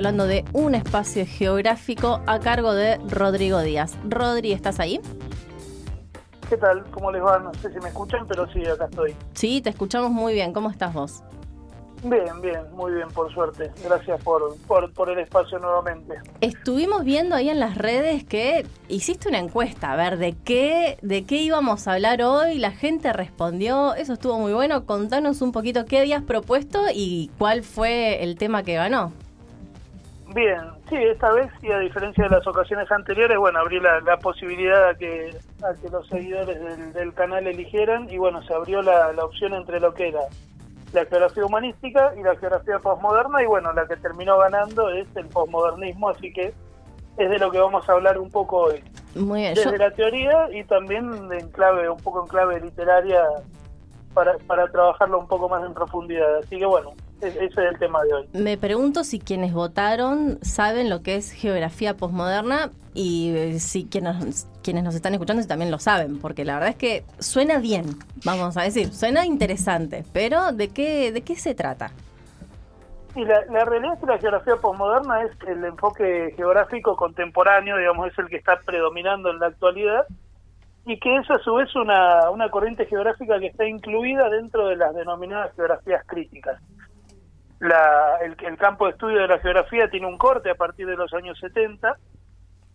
hablando de un espacio geográfico a cargo de Rodrigo Díaz. Rodri, ¿estás ahí? ¿Qué tal? ¿Cómo les va? No sé si me escuchan, pero sí, acá estoy. Sí, te escuchamos muy bien. ¿Cómo estás vos? Bien, bien, muy bien, por suerte. Gracias por, por, por, el espacio nuevamente. Estuvimos viendo ahí en las redes que hiciste una encuesta, a ver, de qué, de qué íbamos a hablar hoy. La gente respondió, eso estuvo muy bueno. Contanos un poquito qué habías propuesto y cuál fue el tema que ganó. Bien, sí, esta vez y a diferencia de las ocasiones anteriores, bueno, abrí la, posibilidad a que, a que los seguidores del, canal eligieran y bueno, se abrió la, opción entre lo que era la geografía humanística y la geografía posmoderna y bueno, la que terminó ganando es el posmodernismo, así que es de lo que vamos a hablar un poco hoy. Muy bien, Desde la teoría y también en clave, un poco en clave literaria para, para trabajarlo un poco más en profundidad. Así que bueno, ese es el tema de hoy. Me pregunto si quienes votaron saben lo que es geografía posmoderna y eh, si quienes, quienes nos están escuchando también lo saben, porque la verdad es que suena bien, vamos a decir, suena interesante, pero ¿de qué, de qué se trata? Y la, la realidad es que la geografía posmoderna es el enfoque geográfico contemporáneo, digamos, es el que está predominando en la actualidad y que es a su vez una, una corriente geográfica que está incluida dentro de las denominadas geografías críticas la, el, campo de estudio de la geografía tiene un corte a partir de los años 70,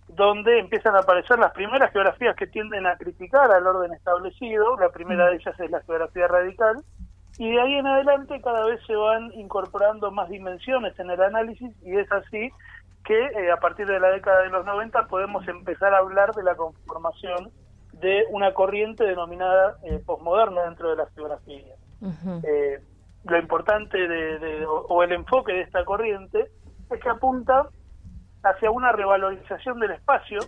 donde empiezan a aparecer las primeras geografías que tienden a criticar al orden establecido, la primera de ellas es la geografía radical, y de ahí en adelante cada vez se van incorporando más dimensiones en el análisis y es así que eh, a partir de la década de los 90 podemos empezar a hablar de la conformación de una corriente denominada eh, posmoderna dentro de la geografía lo importante de, o, el enfoque de esta corriente es que apunta hacia una revalorización del espacio,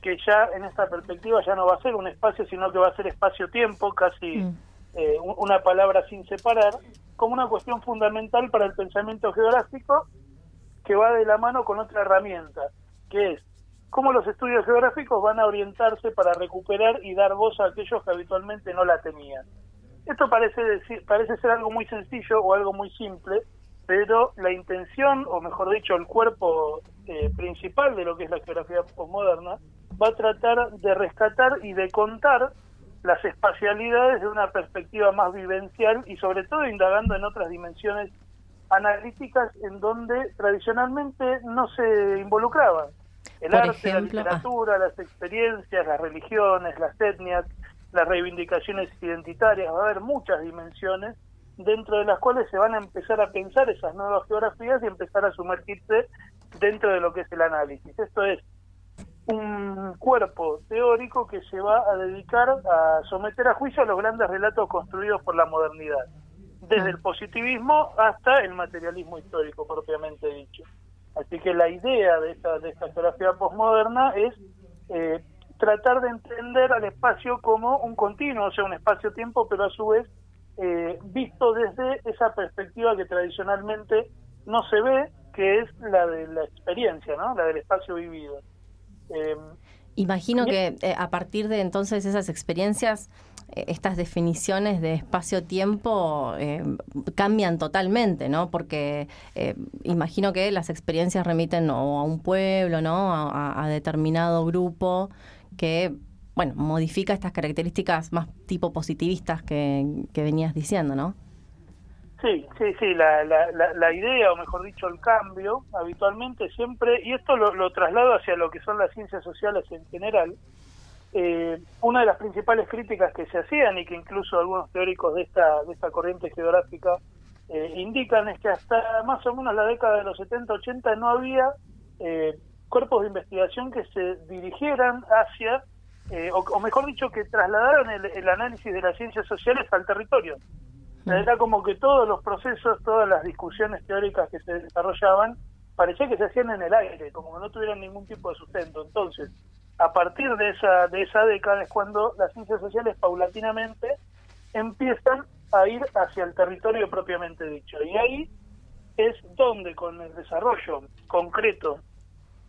que ya en esta perspectiva ya no va a ser un espacio, sino que va a ser espacio-tiempo, casi mm. eh, una palabra sin separar, como una cuestión fundamental para el pensamiento geográfico que va de la mano con otra herramienta, que es cómo los estudios geográficos van a orientarse para recuperar y dar voz a aquellos que habitualmente no la tenían. Esto parece, decir, parece ser algo muy sencillo o algo muy simple, pero la intención, o mejor dicho, el cuerpo eh, principal de lo que es la geografía postmoderna, va a tratar de rescatar y de contar las espacialidades de una perspectiva más vivencial y sobre todo indagando en otras dimensiones analíticas en donde tradicionalmente no se involucraban. El arte, la literatura, las experiencias, las religiones, las etnias, las reivindicaciones identitarias, va a haber muchas dimensiones dentro de las cuales se van a empezar a pensar esas nuevas geografías y empezar a sumergirse dentro de lo que es el análisis. Esto es un cuerpo teórico que se va a dedicar a someter a juicio a los grandes relatos construidos por la modernidad, desde el positivismo hasta el materialismo histórico propiamente dicho. Así que la idea de esta, de esta geografía postmoderna es eh, tratar de entender al espacio como un continuo, o sea, un espacio-tiempo, pero a su vez eh, visto desde esa perspectiva que tradicionalmente no se ve, que es la de la experiencia, ¿no? La del espacio vivido. Em, Imagino que eh, a partir de entonces esas experiencias, eh, estas definiciones de espacio-tiempo cambian totalmente, ¿no? Porque imagino que las experiencias remiten a un pueblo, ¿no? a determinado grupo que bueno, modifica estas características más tipo positivistas que, venías diciendo, ¿no? Sí, sí, sí, la, la, la, idea, o mejor dicho, el cambio, habitualmente siempre, y esto lo, lo traslado hacia lo que son las ciencias sociales en general, eh, una de las principales críticas que se hacían y que incluso algunos teóricos de esta, de esta corriente geográfica eh, indican es que hasta más o menos la década de los 70-80 no había eh, cuerpos de investigación que se dirigieran hacia, eh, o, mejor dicho, que trasladaran el, análisis de las ciencias sociales al territorio. Era como que todos los procesos, todas las discusiones teóricas que se desarrollaban, parecía que se hacían en el aire, como que no tuvieran ningún tipo de sustento. Entonces, a partir de esa, de esa década es cuando las ciencias sociales paulatinamente empiezan a ir hacia el territorio propiamente dicho. Y ahí es donde con el desarrollo concreto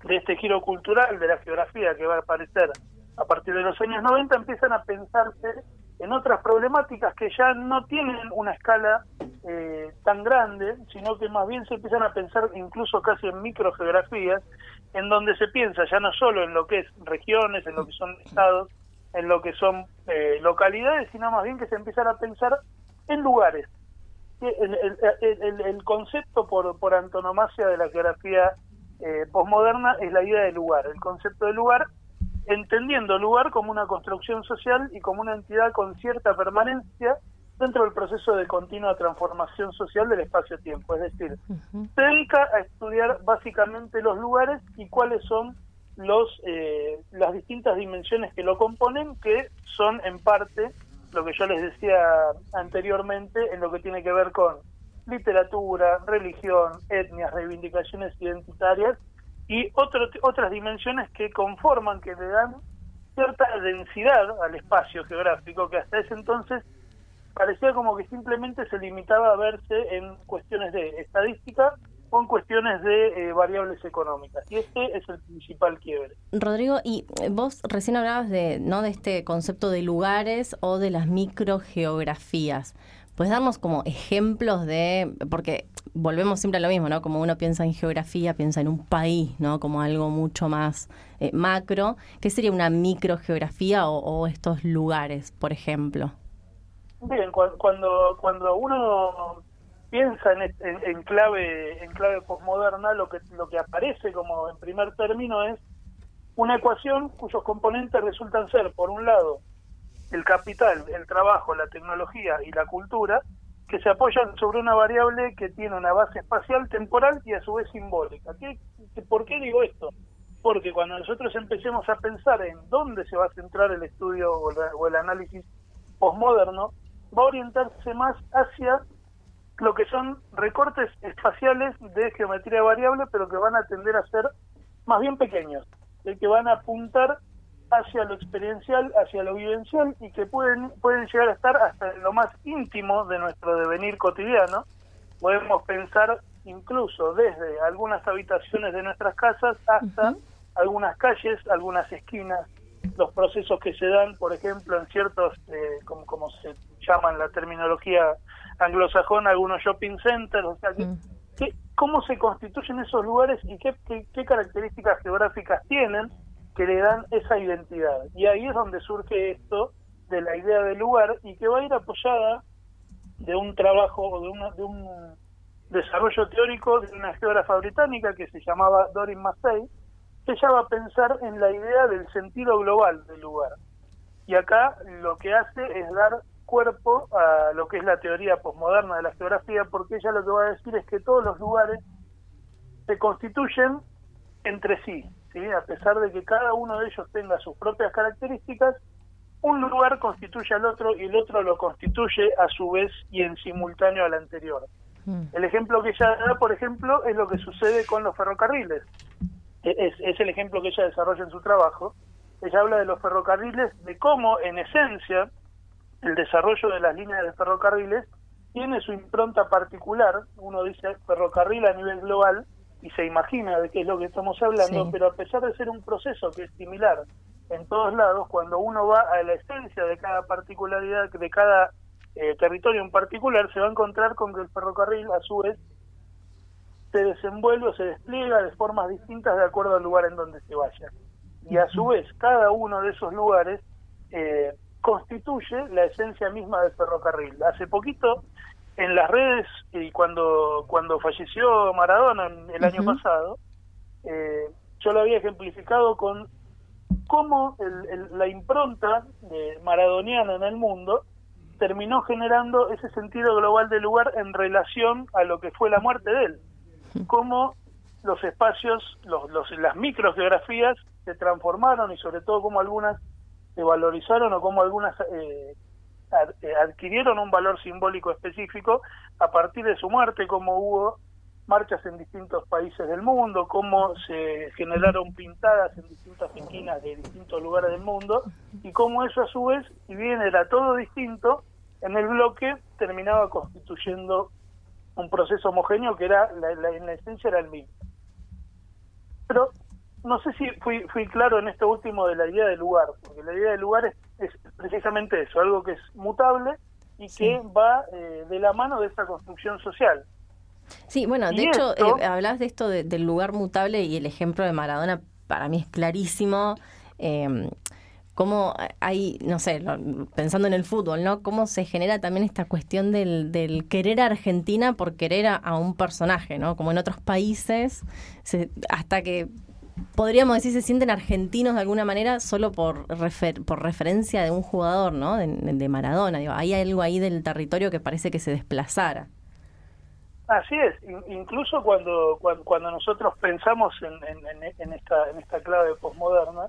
de este giro cultural de la geografía que va a aparecer a partir de los años 90 empiezan a pensarse en otras problemáticas que ya no tienen una escala eh, tan grande, sino que más bien se empiezan a pensar incluso casi en microgeografías, en donde se piensa ya no solo en lo que es regiones, en lo que son estados, en lo que son eh, localidades, sino más bien que se empiezan a pensar en lugares. El, concepto por, por antonomasia de la geografía eh, posmoderna es la idea de lugar, el concepto de lugar, entendiendo lugar como una construcción social y como una entidad con cierta permanencia dentro del proceso de continua transformación social del espacio-tiempo. Es decir, se dedica a estudiar básicamente los lugares y cuáles son los eh, las distintas dimensiones que lo componen, que son en parte lo que yo les decía anteriormente en lo que tiene que ver con literatura, religión, etnias, reivindicaciones identitarias y otras dimensiones que conforman, que le dan cierta densidad al espacio geográfico que hasta ese entonces parecía como que simplemente se limitaba a verse en cuestiones de estadística o en cuestiones de eh, variables económicas. Y este es el principal quiebre. Rodrigo, y eh, vos recién hablabas de, ¿no? de este concepto de lugares o de las microgeografías. ¿Puedes darnos como ejemplos de, porque volvemos siempre a lo mismo, ¿no? Como uno piensa en geografía, piensa en un país, ¿no? Como algo mucho más eh, macro. ¿Qué sería una microgeografía o, o estos lugares, por ejemplo? Bien, cuando, cuando uno piensa en, en, clave en clave posmoderna, lo que, lo que aparece como en primer término es una ecuación cuyos componentes resultan ser, por un lado, el capital, el trabajo, la tecnología y la cultura, que se apoyan sobre una variable que tiene una base espacial, temporal y a su vez simbólica. ¿Qué, ¿Por qué digo esto? Porque cuando nosotros empecemos a pensar en dónde se va a centrar el estudio o el análisis posmoderno, va a orientarse más hacia lo que son recortes espaciales de geometría variable, pero que van a tender a ser más bien pequeños, de que van a apuntar hacia lo experiencial, hacia lo vivencial y que pueden pueden llegar a estar hasta lo más íntimo de nuestro devenir cotidiano. Podemos pensar incluso desde algunas habitaciones de nuestras casas hasta algunas calles, algunas esquinas, los procesos que se dan, por ejemplo, en ciertos, eh, como, como se llaman la terminología anglosajona, algunos shopping centers, o sea, mm. ¿cómo se constituyen esos lugares y qué, qué, características geográficas tienen que le dan esa identidad? Y ahí es donde surge esto de la idea del lugar y que va a ir apoyada de un trabajo o de, de un desarrollo teórico de una geógrafa británica que se llamaba Dorin Massey, ella va a pensar en la idea del sentido global del lugar. Y acá lo que hace es dar cuerpo a lo que es la teoría posmoderna de la geografía, porque ella lo que va a decir es que todos los lugares se constituyen entre sí, ¿sí? a pesar de que cada uno de ellos tenga sus propias características, un lugar constituye al otro y el otro lo constituye a su vez y en simultáneo al anterior. Mm. El ejemplo que ella da, por ejemplo, es lo que sucede con los ferrocarriles. Es, es el ejemplo que ella desarrolla en su trabajo. Ella habla de los ferrocarriles, de cómo en esencia el desarrollo de las líneas de ferrocarriles tiene su impronta particular. Uno dice ferrocarril a nivel global y se imagina de qué es lo que estamos hablando, pero a pesar de ser un proceso que es similar en todos lados, cuando uno va a la esencia de cada particularidad, de cada eh, territorio en particular, se va a encontrar con que el ferrocarril a su vez se desenvuelve o se despliega de formas distintas de acuerdo al lugar en donde se vaya. Y a su vez, cada uno de esos lugares eh, constituye la esencia misma del ferrocarril. Hace poquito en las redes y cuando cuando falleció Maradona el año pasado, eh, yo lo había ejemplificado con cómo la impronta de maradoniana en el mundo terminó generando ese sentido global del lugar en relación a lo que fue la muerte de él. Cómo los espacios, los, los, las microgeografías se transformaron y sobre todo cómo algunas se valorizaron o cómo algunas eh, eh, adquirieron un valor simbólico específico a partir de su muerte, como hubo marchas en distintos países del mundo, cómo se generaron pintadas en distintas esquinas de distintos lugares del mundo y cómo eso a su vez, si bien era todo distinto, en el bloque terminaba constituyendo un proceso homogéneo que era la, en la esencia era el mismo. Pero no sé si fui, fui claro en esto último de la idea del lugar, porque la idea del lugar es, precisamente eso, algo que es mutable y que va eh, de la mano de esta construcción social. Sí, bueno, de hecho, eh, hablas de esto del lugar mutable y el ejemplo de Maradona para mí es clarísimo. Eh, cómo hay, no sé, pensando en el fútbol, ¿no? Cómo se genera también esta cuestión del, del querer a Argentina por querer a, un personaje, ¿no? Como en otros países, hasta que podríamos decir se sienten argentinos de alguna manera solo por, por referencia de un jugador, ¿no? De, Maradona. Digo, hay algo ahí del territorio que parece que se desplazara. Así es, incluso cuando, cuando, nosotros pensamos en, en, esta, en esta clave posmoderna,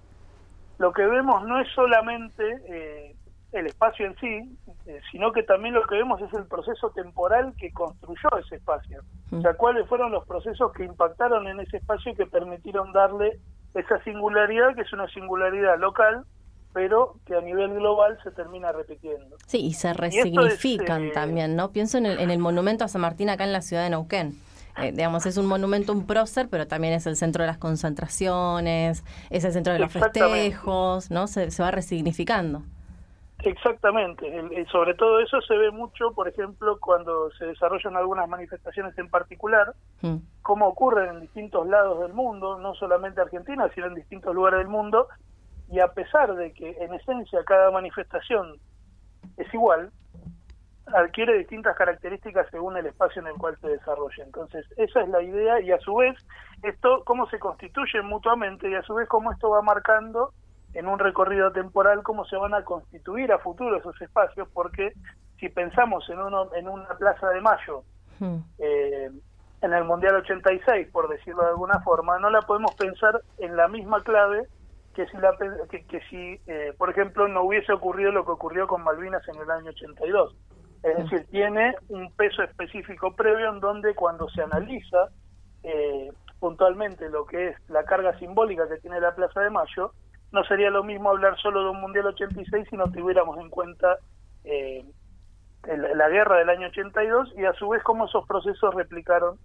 lo que vemos no es solamente eh, el espacio en sí, eh, sino que también lo que vemos es el proceso temporal que construyó ese espacio. O sea, cuáles fueron los procesos que impactaron en ese espacio y que permitieron darle esa singularidad, que es una singularidad local, pero que a nivel global se termina repitiendo. Sí, y se resignifican eh, también, ¿no? Pienso en el, en el monumento a San Martín acá en la ciudad de Neuquén eh, digamos, es un monumento, un prócer, pero también es el centro de las concentraciones, es el centro de los festejos, ¿no? Se, va resignificando. Exactamente, sobre todo eso se ve mucho, por ejemplo, cuando se desarrollan algunas manifestaciones en particular, mm. como ocurre en distintos lados del mundo, no solamente Argentina, sino en distintos lugares del mundo, y a pesar de que en esencia cada manifestación es igual, adquiere distintas características según el espacio en el cual se desarrolla. Entonces, esa es la idea y a su vez, esto, cómo se constituyen mutuamente y a su vez cómo esto va marcando en un recorrido temporal cómo se van a constituir a futuro esos espacios, porque si pensamos en, uno, en una Plaza de Mayo, hmm. eh, en el Mundial 86, por decirlo de alguna forma, no la podemos pensar en la misma clave que si, la, que, si eh, por ejemplo, no hubiese ocurrido lo que ocurrió con Malvinas en el año 82 es decir, tiene un peso específico previo en donde cuando se analiza eh, puntualmente lo que es la carga simbólica que tiene la Plaza de Mayo, no sería lo mismo hablar solo de un Mundial 86 si no tuviéramos en cuenta eh, la guerra del año 82 y a su vez cómo esos procesos replicaron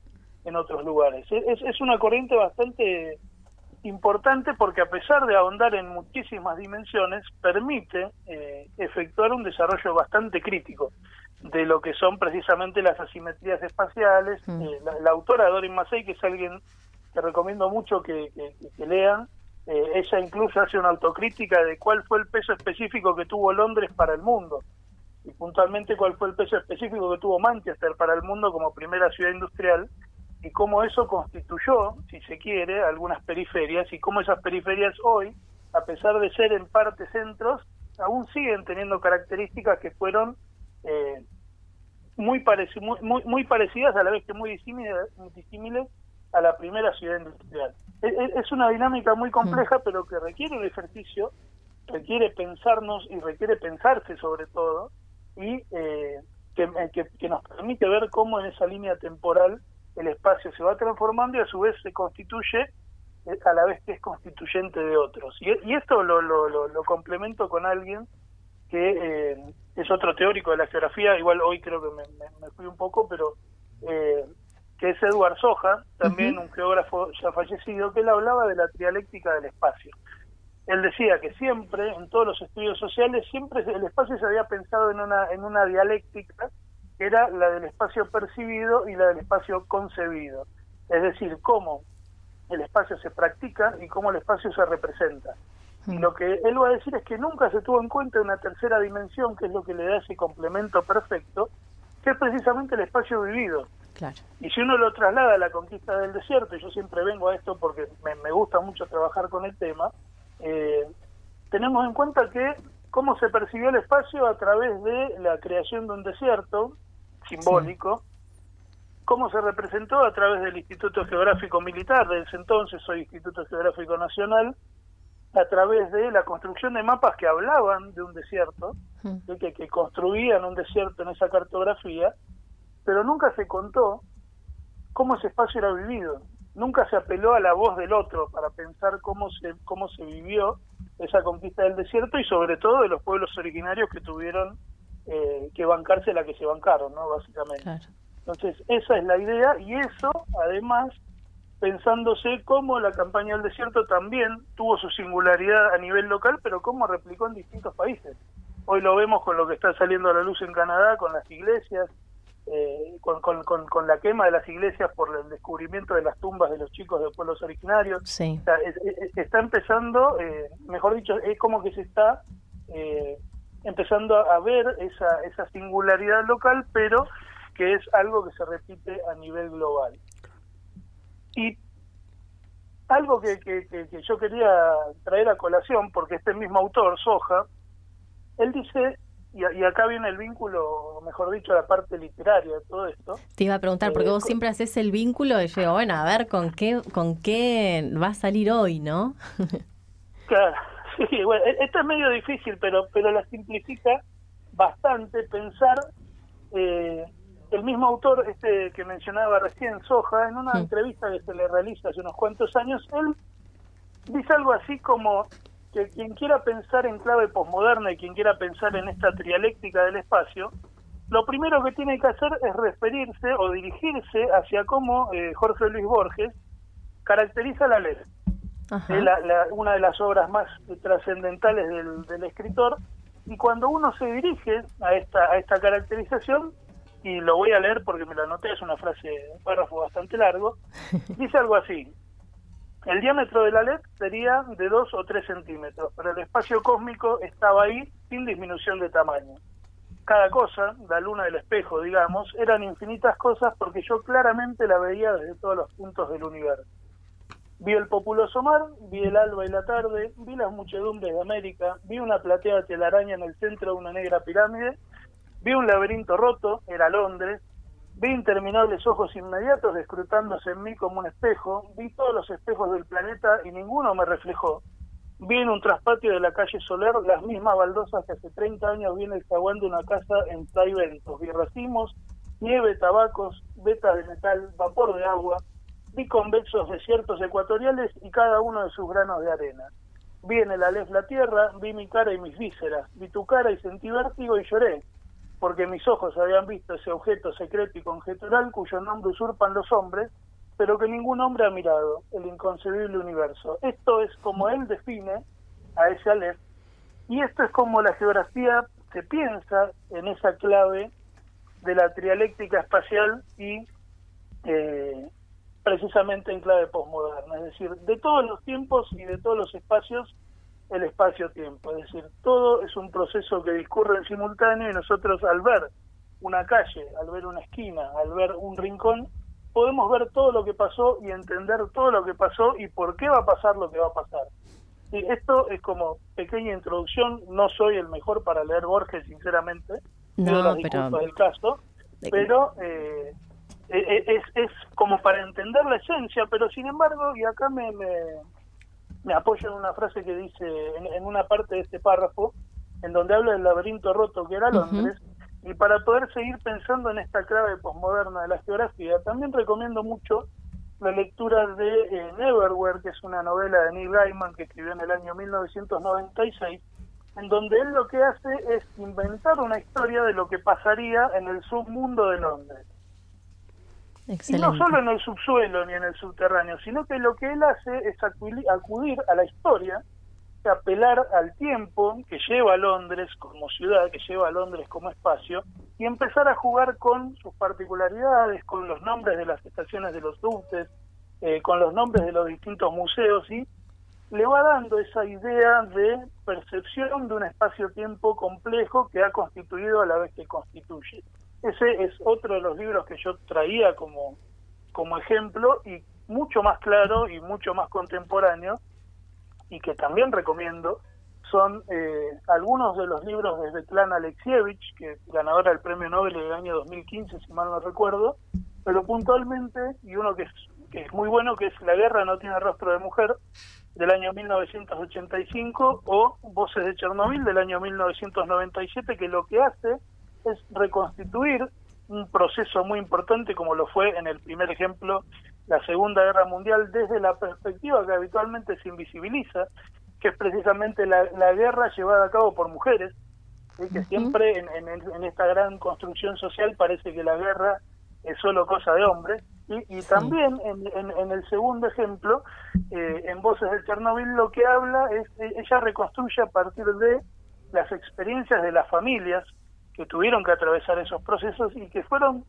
en otros lugares. Es, es una corriente bastante importante porque a pesar de ahondar en muchísimas dimensiones, permite eh, efectuar un desarrollo bastante crítico de lo que son precisamente las asimetrías espaciales. Mm. Eh, la, autora Dorin Massey, que es alguien que recomiendo mucho que, lean, eh, ella incluso hace una autocrítica de cuál fue el peso específico que tuvo Londres para el mundo. Y puntualmente cuál fue el peso específico que tuvo Manchester para el mundo como primera ciudad industrial y cómo eso constituyó, si se quiere, algunas periferias y cómo esas periferias hoy, a pesar de ser en parte centros, aún siguen teniendo características que fueron eh, muy, muy, muy, parecidas a la vez que muy disímiles, a la primera ciudad industrial. Es, una dinámica muy compleja, mm. pero que requiere un ejercicio, requiere pensarnos y requiere pensarse sobre todo, y eh, que, que, nos permite ver cómo en esa línea temporal el espacio se va transformando y a su vez se constituye eh, a la vez que es constituyente de otros. Y, y esto lo, lo, lo, complemento con alguien que eh, es otro teórico de la geografía, igual hoy creo que me, fui un poco, pero eh, es Eduard Soja, también un geógrafo ya fallecido, que él hablaba de la trialéctica del espacio. Él decía que siempre, en todos los estudios sociales, siempre el espacio se había pensado en una, en una dialéctica que era la del espacio percibido y la del espacio concebido. Es decir, cómo el espacio se practica y cómo el espacio se representa. Y lo que él va a decir es que nunca se tuvo en cuenta una tercera dimensión, que es lo que le da ese complemento perfecto, que es precisamente el espacio vivido. Y si uno lo traslada a la conquista del desierto, y yo siempre vengo a esto porque me, gusta mucho trabajar con el tema, eh, tenemos en cuenta que cómo se percibió el espacio a través de la creación de un desierto simbólico, cómo se representó a través del Instituto Geográfico Militar, de ese entonces hoy Instituto Geográfico Nacional, a través de la construcción de mapas que hablaban de un desierto, de que, que construían un desierto en esa cartografía, pero nunca se contó cómo ese espacio era vivido. Nunca se apeló a la voz del otro para pensar cómo se, cómo se vivió esa conquista del desierto y sobre todo de los pueblos originarios que tuvieron eh, que bancarse la que se bancaron, ¿no? Básicamente. Entonces, esa es la idea y eso, además, pensándose cómo la campaña del desierto también tuvo su singularidad a nivel local, pero cómo replicó en distintos países. hoy lo vemos con lo que está saliendo a la luz en Canadá, con las iglesias, eh, con, con, con, la quema de las iglesias por el descubrimiento de las tumbas de los chicos de pueblos originarios. Sí. está empezando, eh, mejor dicho, es como que se está eh, empezando a ver esa, esa singularidad local, pero que es algo que se repite a nivel global. Y algo que, que, que, yo quería traer a colación, porque este mismo autor, Soja, él dice y, acá viene el vínculo, mejor dicho, la parte literaria de todo esto. Te iba a preguntar, porque eh, vos siempre haces el vínculo y yo bueno, a ver con qué, con qué va a salir hoy, ¿no? claro, sí, bueno, e-, esto es medio difícil, pero, pero la simplifica bastante pensar. Eh, el mismo autor este que mencionaba recién, Soja, en una entrevista que se le realiza hace unos cuantos años, él dice algo así como que quien quiera pensar en clave posmoderna y quien quiera pensar en esta trialéctica del espacio, lo primero que tiene que hacer es referirse o dirigirse hacia cómo eh, Jorge Luis Borges caracteriza la ley. Es una de las obras más trascendentales del, escritor. Y cuando uno se dirige a esta, a esta caracterización, y lo voy a leer porque me la anoté, es una frase, un párrafo bastante largo, dice algo así, el diámetro de la LED sería de 2 o 3 centímetros, pero el espacio cósmico estaba ahí sin disminución de tamaño. Cada cosa, la luna del espejo, digamos, eran infinitas cosas porque yo claramente la veía desde todos los puntos del universo. Vi el populoso mar, vi el alba y la tarde, vi las muchedumbres de América, vi una plateada telaraña en el centro de una negra pirámide, vi un laberinto roto, era Londres, Vi interminables ojos inmediatos escrutándose en mí como un espejo, vi todos los espejos del planeta y ninguno me reflejó. Vi en un traspatio de la calle Soler las mismas baldosas que hace 30 años viene el de una casa en Ventos. Vi racimos, nieve, tabacos, vetas de metal, vapor de agua. Vi convexos desiertos ecuatoriales y cada uno de sus granos de arena. Vi en el Alef la tierra, vi mi cara y mis vísceras. Vi tu cara y sentí vértigo y lloré porque mis ojos habían visto ese objeto secreto y conjetural cuyo nombre usurpan los hombres, pero que ningún hombre ha mirado, el inconcebible universo. Esto es como él define a ese Aleph, y esto es como la geografía se piensa en esa clave de la trialéctica espacial y eh, precisamente en clave posmoderna, es decir, de todos los tiempos y de todos los espacios el espacio-tiempo. Es decir, todo es un proceso que discurre en simultáneo y nosotros al ver una calle, al ver una esquina, al ver un rincón, podemos ver todo lo que pasó y entender todo lo que pasó y por qué va a pasar lo que va a pasar. Y esto es como pequeña introducción, no soy el mejor para leer Borges, sinceramente, no, pero... del caso, pero eh, e, e, es, es como para entender la esencia, pero sin embargo, y acá me, me me apoyo en una frase que dice en, una parte de este párrafo, en donde habla del laberinto roto que era Londres, y para poder seguir pensando en esta clave posmoderna de la geografía, también recomiendo mucho la lectura de eh, Neverwhere, que es una novela de Neil Gaiman que escribió en el año 1996, en donde él lo que hace es inventar una historia de lo que pasaría en el submundo de Londres. Y no solo en el subsuelo ni en el subterráneo, sino que lo que él hace es acudir a la historia, apelar al tiempo que lleva a Londres como ciudad, que lleva a Londres como espacio, y empezar a jugar con sus particularidades, con los nombres de las estaciones de los duques, eh, con los nombres de los distintos museos, y le va dando esa idea de percepción de un espacio-tiempo complejo que ha constituido a la vez que constituye. Ese es otro de los libros que yo traía como, como ejemplo y mucho más claro y mucho más contemporáneo y que también recomiendo son eh, algunos de los libros de Svetlana Alexievich, que ganadora del Premio Nobel del año 2015, si mal no recuerdo, pero puntualmente, y uno que es, que es muy bueno, que es La guerra no tiene rostro de mujer, del año 1985, o Voces de Chernobyl, del año 1997, que lo que hace es reconstituir un proceso muy importante como lo fue en el primer ejemplo la Segunda Guerra Mundial desde la perspectiva que habitualmente se invisibiliza, que es precisamente la, guerra llevada a cabo por mujeres, y que siempre en, en, esta gran construcción social parece que la guerra es solo cosa de hombres, y, también en, en, el segundo ejemplo, eh, en Voces de Chernobyl, lo que habla es, ella reconstruye a partir de las experiencias de las familias que tuvieron que atravesar esos procesos y que fueron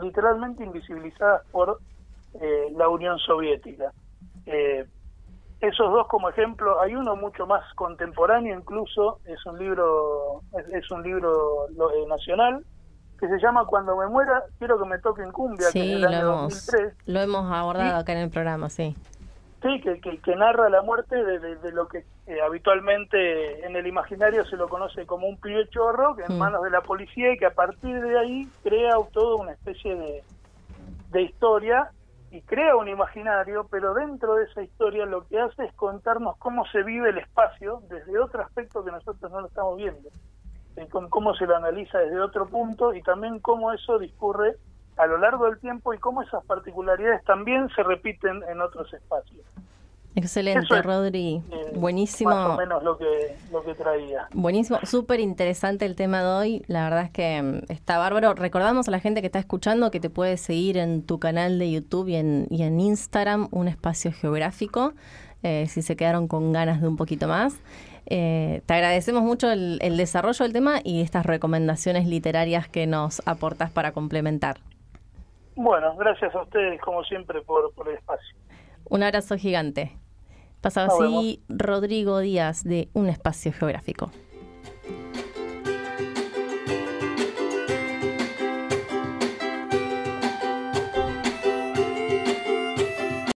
literalmente invisibilizadas por eh, la Unión Soviética. Eh, esos dos como ejemplo, hay uno mucho más contemporáneo incluso, es un libro es, un libro eh, nacional que se llama Cuando me muera quiero que me toquen cumbia, que en el año lo hemos, 2003. Lo hemos abordado acá en el programa, sí. Sí, que, que, narra la muerte de, lo que eh, habitualmente en el imaginario se lo conoce como un pibe chorro, que en mm. manos de la policía y que a partir de ahí crea toda una especie de, de historia y crea un imaginario, pero dentro de esa historia lo que hace es contarnos cómo se vive el espacio desde otro aspecto que nosotros no lo estamos viendo, cómo se lo analiza desde otro punto y también cómo eso discurre a lo largo del tiempo y cómo esas particularidades también se repiten en otros espacios. Excelente, Rodri. Eh, Buenísimo. Más o menos lo que, lo que traía. Buenísimo, súper interesante el tema de hoy. La verdad es que mm, está bárbaro. Recordamos a la gente que está escuchando que te puede seguir en tu canal de YouTube y en, y en Instagram, un espacio geográfico, eh, si se quedaron con ganas de un poquito más. Eh, te agradecemos mucho el, el desarrollo del tema y estas recomendaciones literarias que nos aportas para complementar. Bueno, gracias a ustedes, como siempre, por, por el espacio. Un abrazo gigante. Pasaba así Rodrigo Díaz de Un Espacio Geográfico.